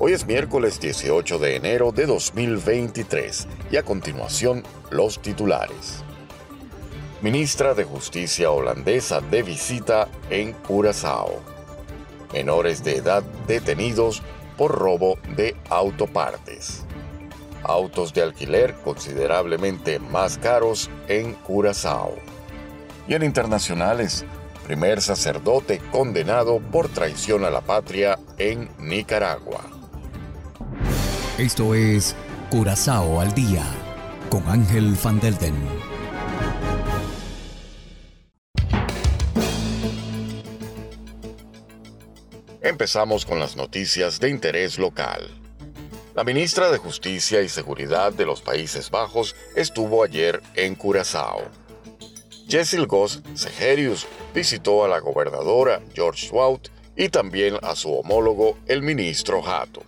Hoy es miércoles 18 de enero de 2023 y a continuación los titulares. Ministra de Justicia holandesa de visita en Curazao. Menores de edad detenidos por robo de autopartes. Autos de alquiler considerablemente más caros en Curazao. Y en internacionales, primer sacerdote condenado por traición a la patria en Nicaragua. Esto es Curazao al día con Ángel Van Delden. Empezamos con las noticias de interés local. La ministra de Justicia y Seguridad de los Países Bajos estuvo ayer en Curazao. Jessil Goss Segerius visitó a la gobernadora George Swout y también a su homólogo el ministro Hato.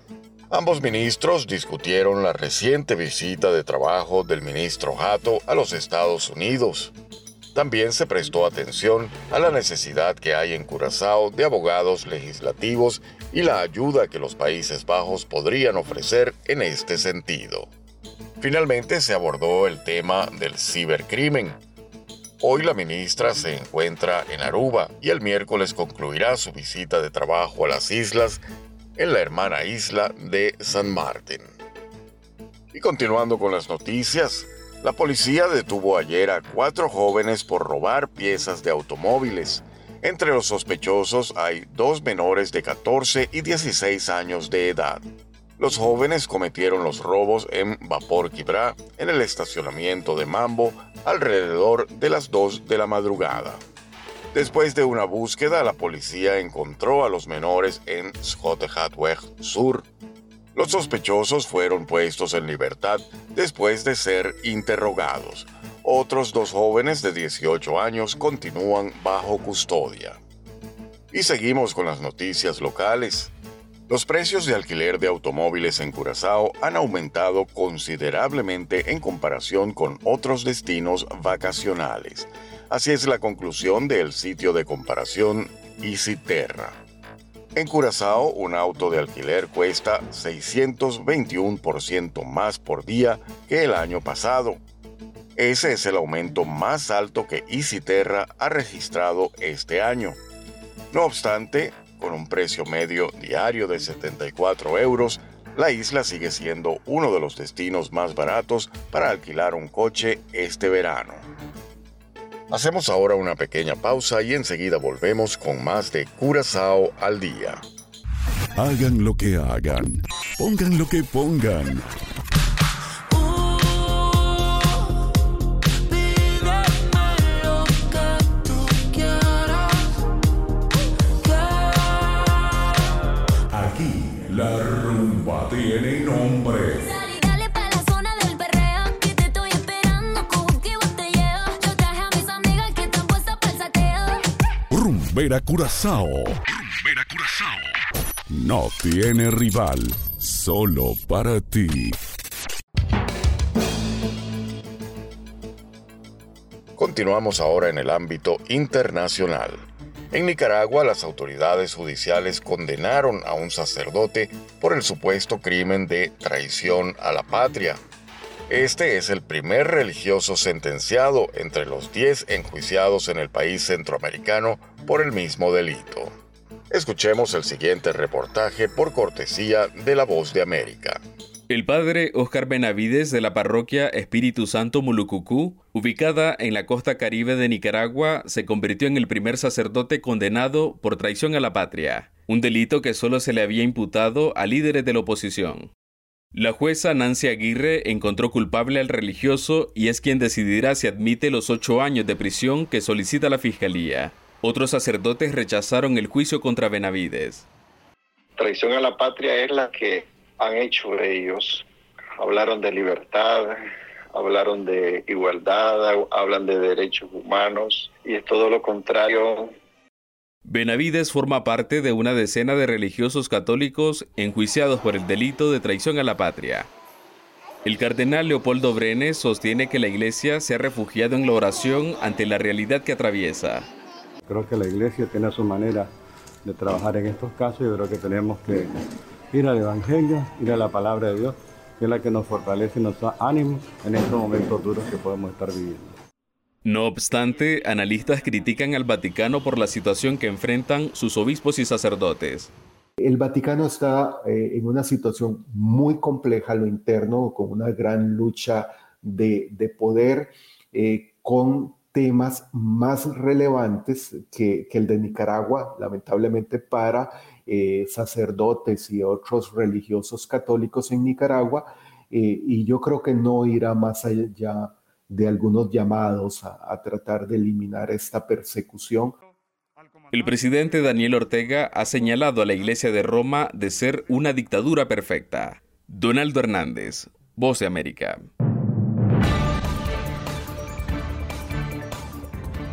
Ambos ministros discutieron la reciente visita de trabajo del ministro Hato a los Estados Unidos. También se prestó atención a la necesidad que hay en Curazao de abogados legislativos y la ayuda que los Países Bajos podrían ofrecer en este sentido. Finalmente se abordó el tema del cibercrimen. Hoy la ministra se encuentra en Aruba y el miércoles concluirá su visita de trabajo a las islas en la hermana isla de San Martín. Y continuando con las noticias, la policía detuvo ayer a cuatro jóvenes por robar piezas de automóviles. Entre los sospechosos hay dos menores de 14 y 16 años de edad. Los jóvenes cometieron los robos en Vapor Quibra, en el estacionamiento de Mambo, alrededor de las 2 de la madrugada. Después de una búsqueda, la policía encontró a los menores en Schottehatweg Sur. Los sospechosos fueron puestos en libertad después de ser interrogados. Otros dos jóvenes de 18 años continúan bajo custodia. Y seguimos con las noticias locales. Los precios de alquiler de automóviles en Curazao han aumentado considerablemente en comparación con otros destinos vacacionales. Así es la conclusión del sitio de comparación EasyTerra. En Curazao, un auto de alquiler cuesta 621% más por día que el año pasado. Ese es el aumento más alto que EasyTerra ha registrado este año. No obstante, con un precio medio diario de 74 euros, la isla sigue siendo uno de los destinos más baratos para alquilar un coche este verano. Hacemos ahora una pequeña pausa y enseguida volvemos con más de Curazao al día. Hagan lo que hagan, pongan lo que pongan. Tiene nombre. Rumbera Curazao. Rumbera Curazao. No tiene rival, solo para ti. Continuamos ahora en el ámbito internacional. En Nicaragua, las autoridades judiciales condenaron a un sacerdote por el supuesto crimen de traición a la patria. Este es el primer religioso sentenciado entre los 10 enjuiciados en el país centroamericano por el mismo delito. Escuchemos el siguiente reportaje por cortesía de La Voz de América. El padre Oscar Benavides de la parroquia Espíritu Santo Mulucucú, ubicada en la costa caribe de Nicaragua, se convirtió en el primer sacerdote condenado por traición a la patria, un delito que solo se le había imputado a líderes de la oposición. La jueza Nancy Aguirre encontró culpable al religioso y es quien decidirá si admite los ocho años de prisión que solicita la fiscalía. Otros sacerdotes rechazaron el juicio contra Benavides. Traición a la patria es la que han hecho ellos. Hablaron de libertad, hablaron de igualdad, hablan de derechos humanos y es todo lo contrario. Benavides forma parte de una decena de religiosos católicos enjuiciados por el delito de traición a la patria. El cardenal Leopoldo Brenes sostiene que la iglesia se ha refugiado en la oración ante la realidad que atraviesa. Creo que la iglesia tiene su manera de trabajar en estos casos y creo que tenemos que ir al Evangelio, ir a la palabra de Dios, que es la que nos fortalece y nos da ánimo en estos momentos duros que podemos estar viviendo. No obstante, analistas critican al Vaticano por la situación que enfrentan sus obispos y sacerdotes. El Vaticano está eh, en una situación muy compleja a lo interno, con una gran lucha de, poder, eh, con temas más relevantes que, el de Nicaragua, lamentablemente para eh, sacerdotes y otros religiosos católicos en Nicaragua, y yo creo que no irá más allá de algunos llamados a tratar de eliminar esta persecución. El presidente Daniel Ortega ha señalado a la Iglesia de Roma de ser una dictadura perfecta. Donaldo Hernández, Voz de América.